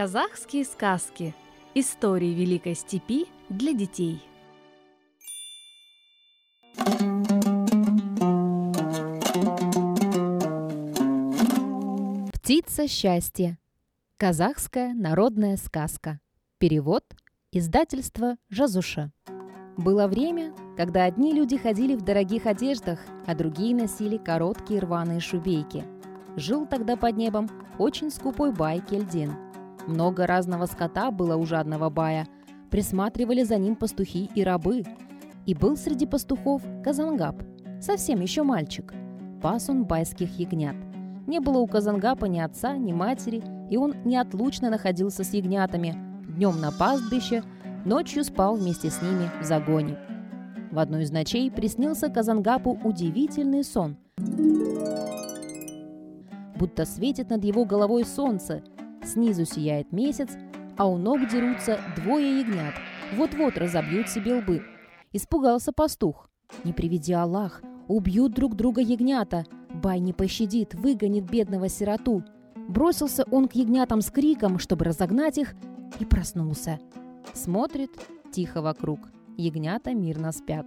Казахские сказки. Истории Великой Степи для детей. Птица счастья. Казахская народная сказка. Перевод. Издательство Жазуша. Было время, когда одни люди ходили в дорогих одеждах, а другие носили короткие рваные шубейки. Жил тогда под небом очень скупой бай Кельдин. Много разного скота было у жадного бая. Присматривали за ним пастухи и рабы. И был среди пастухов Казангаб, совсем еще мальчик. Пас он байских ягнят. Не было у Казангапа ни отца, ни матери, и он неотлучно находился с ягнятами. Днем на пастбище, ночью спал вместе с ними в загоне. В одну из ночей приснился Казангапу удивительный сон. Будто светит над его головой солнце, снизу сияет месяц, а у ног дерутся двое ягнят. Вот-вот разобьют себе лбы. Испугался пастух. Не приведи Аллах, убьют друг друга ягнята. Бай не пощадит, выгонит бедного сироту. Бросился он к ягнятам с криком, чтобы разогнать их, и проснулся. Смотрит, тихо вокруг. Ягнята мирно спят.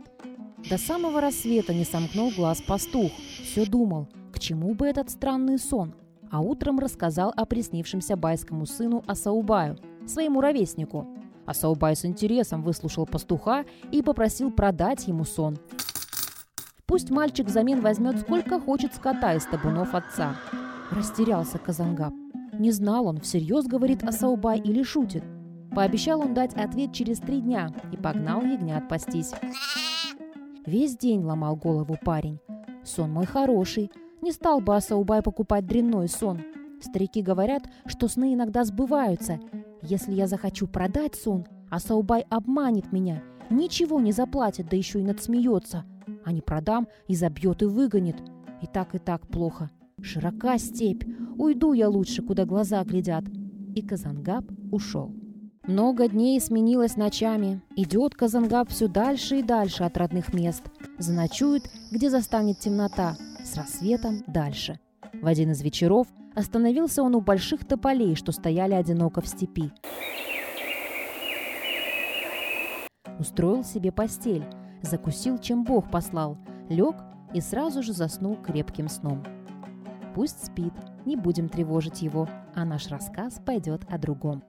До самого рассвета не сомкнул глаз пастух. Все думал, к чему бы этот странный сон. А утром рассказал о приснившемся байскому сыну Асаубаю, своему ровеснику. Асаубай с интересом выслушал пастуха и попросил продать ему сон. Пусть мальчик взамен возьмет сколько хочет скота из табунов отца. Растерялся Казангаб. Не знал он, всерьез говорит Асаубай или шутит. Пообещал он дать ответ через три дня и погнал ягнят пастись. Весь день ломал голову парень. Сон мой хороший. Не стал бы Асаубай покупать дрянной сон. Старики говорят, что сны иногда сбываются. Если я захочу продать сон, Асаубай обманет меня, ничего не заплатит, да еще и надсмеется. А не продам и забьет и выгонит. И так и так плохо. Широка степь. Уйду я лучше, куда глаза глядят. И Казангаб ушел. Много дней сменилось ночами. Идет Казангаб все дальше и дальше от родных мест. Заночует, где застанет темнота. С рассветом дальше. В один из вечеров остановился он у больших тополей, что стояли одиноко в степи. Устроил себе постель, закусил, чем Бог послал, лег и сразу же заснул крепким сном. Пусть спит, не будем тревожить его, а наш рассказ пойдет о другом.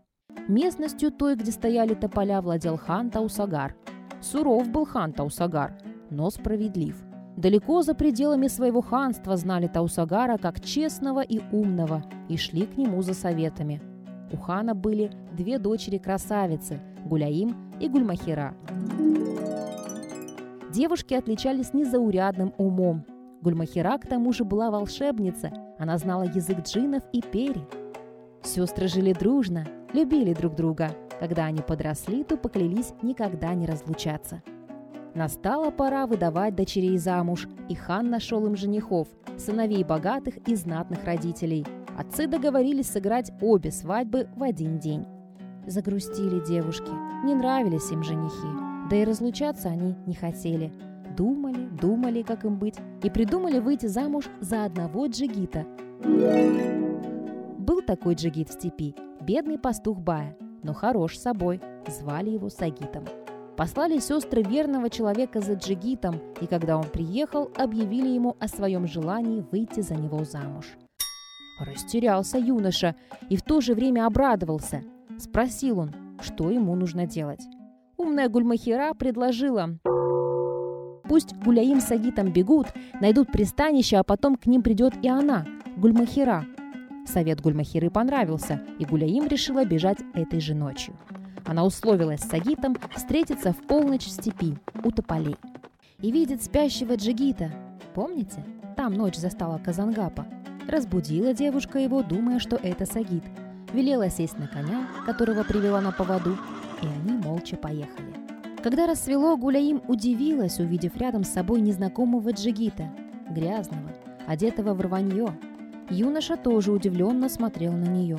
Местностью той, где стояли тополя, владел хан Таусагар. Суров был хан Таусагар, но справедлив. Далеко за пределами своего ханства знали Таусагара как честного и умного и шли к нему за советами. У хана были две дочери-красавицы – Гуляим и Гульмахира. Девушки отличались незаурядным умом. Гульмахира к тому же была волшебница, она знала язык джиннов и пери. Сестры жили дружно, любили друг друга. Когда они подросли, то поклялись никогда не разлучаться. Настала пора выдавать дочерей замуж, и хан нашел им женихов, сыновей богатых и знатных родителей. Отцы договорились сыграть обе свадьбы в один день. Загрустили девушки, не нравились им женихи, да и разлучаться они не хотели. Думали, думали, как им быть, и придумали выйти замуж за одного джигита. Был такой джигит в степи, бедный пастух Бая, но хорош собой, звали его Сагитом. Послали сестры верного человека за джигитом, и когда он приехал, объявили ему о своем желании выйти за него замуж. Растерялся юноша и в то же время обрадовался. Спросил он, что ему нужно делать. Умная Гульмахира предложила Пусть Гуляим с Агитом бегут, найдут пристанище, а потом к ним придет и она, Гульмахира. Совет Гульмахиры понравился, и Гуляим решила бежать этой же ночью. Она условилась с Агитом встретиться в полночь в степи, у тополей. И видит спящего Джигита. Помните? Там ночь застала Казангапа. Разбудила девушка его, думая, что это Сагит. Велела сесть на коня, которого привела на поводу, и они молча поехали. Когда рассвело, Гуляим удивилась, увидев рядом с собой незнакомого джигита, грязного, одетого в рванье. Юноша тоже удивленно смотрел на нее.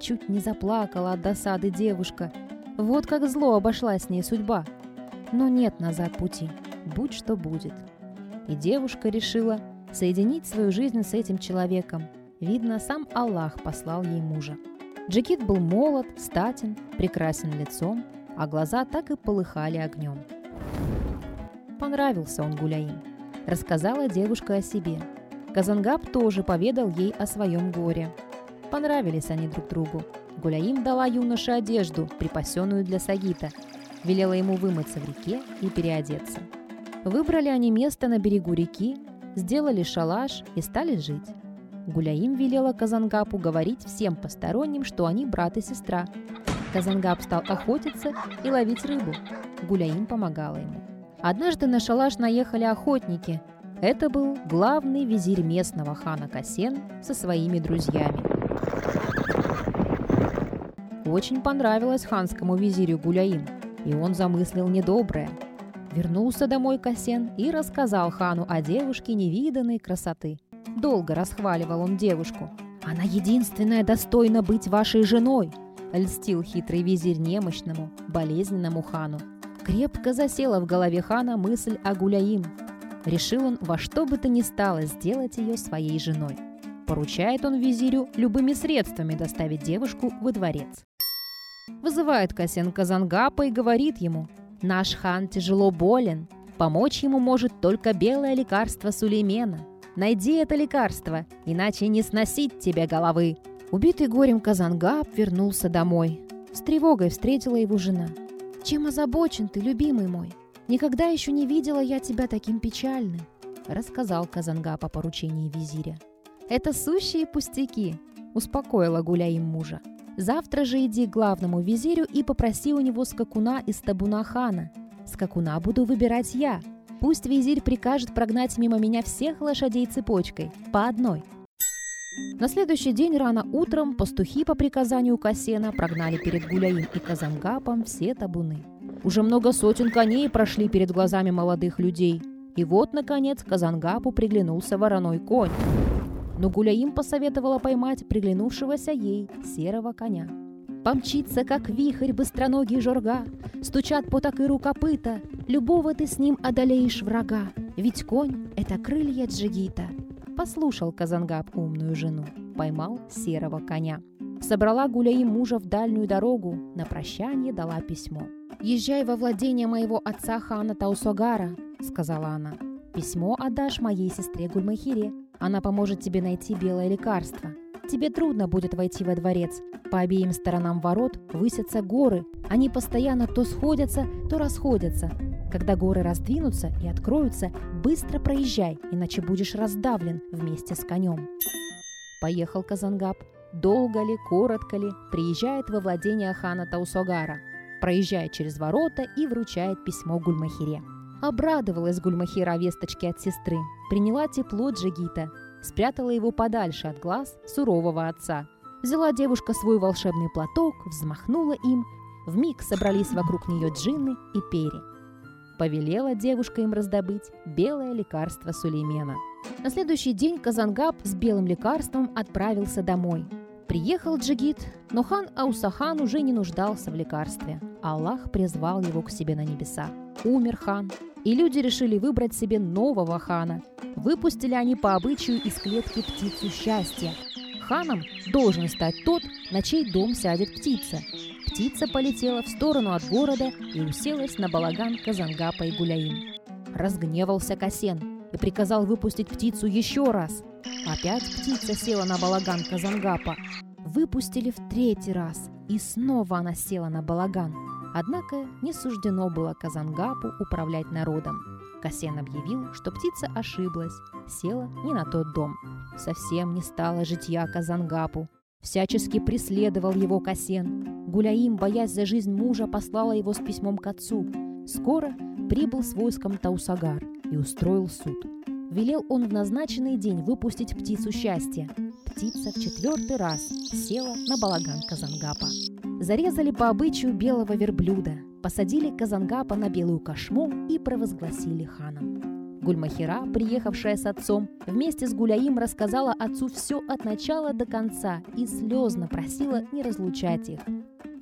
Чуть не заплакала от досады девушка. Вот как зло обошла с ней судьба. Но нет назад пути, будь что будет. И девушка решила соединить свою жизнь с этим человеком. Видно, сам Аллах послал ей мужа. Джигит был молод, статен, прекрасен лицом, а глаза так и полыхали огнем. Понравился он Гуляим. Рассказала девушка о себе. Казангаб тоже поведал ей о своем горе. Понравились они друг другу. Гуляим дала юноше одежду, припасенную для Сагита. Велела ему вымыться в реке и переодеться. Выбрали они место на берегу реки, сделали шалаш и стали жить. Гуляим велела Казангапу говорить всем посторонним, что они брат и сестра. Казангап стал охотиться и ловить рыбу. Гуляим помогала ему. Однажды на шалаш наехали охотники. Это был главный визирь местного хана Касен со своими друзьями. Очень понравилось ханскому визирю Гуляим, и он замыслил недоброе. Вернулся домой Касен и рассказал хану о девушке невиданной красоты. Долго расхваливал он девушку. «Она единственная достойна быть вашей женой!» Льстил хитрый визирь немощному, болезненному хану. Крепко засела в голове хана мысль о Гуляим. Решил он во что бы то ни стало сделать ее своей женой. Поручает он визирю любыми средствами доставить девушку во дворец. Вызывает Касен Казангапа и говорит ему, «Наш хан тяжело болен, помочь ему может только белое лекарство Сулеймена. Найди это лекарство, иначе не сносить тебе головы». Убитый горем Казангап вернулся домой. С тревогой встретила его жена. «Чем озабочен ты, любимый мой? Никогда еще не видела я тебя таким печальным», рассказал Казангап о поручении визиря. «Это сущие пустяки», успокоила Гуляим мужа. Завтра же иди к главному визирю и попроси у него скакуна из табуна хана. Скакуна буду выбирать я. Пусть визирь прикажет прогнать мимо меня всех лошадей цепочкой, по одной. На следующий день рано утром пастухи по приказанию Касена прогнали перед Гуляим и Казангапом все табуны. Уже много сотен коней прошли перед глазами молодых людей. И вот, наконец, Казангапу приглянулся вороной конь но Гуляим посоветовала поймать приглянувшегося ей серого коня. Помчится, как вихрь, быстроногий жорга, Стучат по такыру копыта, Любого ты с ним одолеешь врага, Ведь конь — это крылья джигита. Послушал Казангаб умную жену, Поймал серого коня. Собрала Гуляим мужа в дальнюю дорогу, На прощание дала письмо. «Езжай во владение моего отца хана Таусогара», — сказала она. «Письмо отдашь моей сестре Гульмахире, она поможет тебе найти белое лекарство. Тебе трудно будет войти во дворец. По обеим сторонам ворот высятся горы. Они постоянно то сходятся, то расходятся. Когда горы раздвинутся и откроются, быстро проезжай, иначе будешь раздавлен вместе с конем. Поехал Казангаб. Долго ли, коротко ли, приезжает во владение хана Таусогара. Проезжает через ворота и вручает письмо Гульмахире. Обрадовалась Гульмахира весточке от сестры, приняла тепло Джигита, спрятала его подальше от глаз сурового отца. Взяла девушка свой волшебный платок, взмахнула им, в миг собрались вокруг нее джинны и пери. Повелела девушка им раздобыть белое лекарство Сулеймена. На следующий день Казангаб с белым лекарством отправился домой. Приехал Джигит, но хан Аусахан уже не нуждался в лекарстве. Аллах призвал его к себе на небеса. Умер хан, и люди решили выбрать себе нового хана. Выпустили они по обычаю из клетки птицу счастья. Ханом должен стать тот, на чей дом сядет птица. Птица полетела в сторону от города и уселась на балаган Казангапа и Гуляим. Разгневался Касен и приказал выпустить птицу еще раз. Опять птица села на балаган Казангапа. Выпустили в третий раз, и снова она села на балаган. Однако не суждено было Казангапу управлять народом. Касен объявил, что птица ошиблась, села не на тот дом. Совсем не стало житья Казангапу. Всячески преследовал его Касен. Гуляим, боясь за жизнь мужа, послала его с письмом к отцу. Скоро прибыл с войском Таусагар и устроил суд. Велел он в назначенный день выпустить птицу счастья. Птица в четвертый раз села на балаган Казангапа. Зарезали по обычаю белого верблюда, посадили Казангапа на белую кошму и провозгласили ханом. Гульмахира, приехавшая с отцом, вместе с Гуляим рассказала отцу все от начала до конца и слезно просила не разлучать их.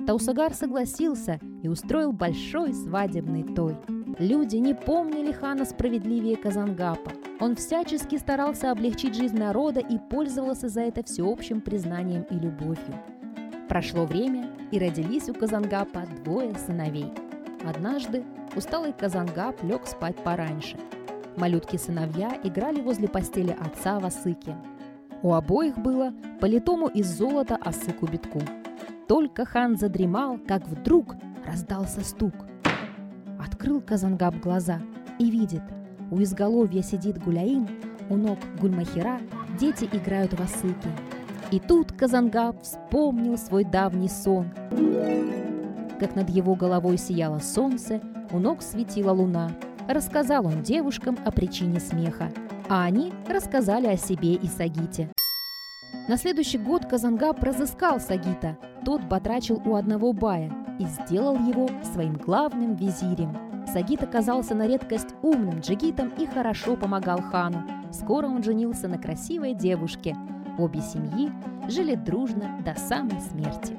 Таусагар согласился и устроил большой свадебный той. Люди не помнили хана справедливее Казангапа. Он всячески старался облегчить жизнь народа и пользовался за это всеобщим признанием и любовью. Прошло время, и родились у Казангапа двое сыновей. Однажды усталый Казангап лег спать пораньше. Малютки-сыновья играли возле постели отца в осыке. У обоих было по литому из золота осыку битку. Только хан задремал, как вдруг раздался стук. Открыл Казангап глаза и видит, у изголовья сидит Гуляин, у ног Гульмахира дети играют в осыке. И тут Казангап вспомнил свой давний сон. Как над его головой сияло солнце, у ног светила луна. Рассказал он девушкам о причине смеха, а они рассказали о себе и Сагите. На следующий год Казангап разыскал Сагита. Тот потрачил у одного бая и сделал его своим главным визирем. Сагит оказался на редкость умным джигитом и хорошо помогал хану. Скоро он женился на красивой девушке. Обе семьи жили дружно до самой смерти.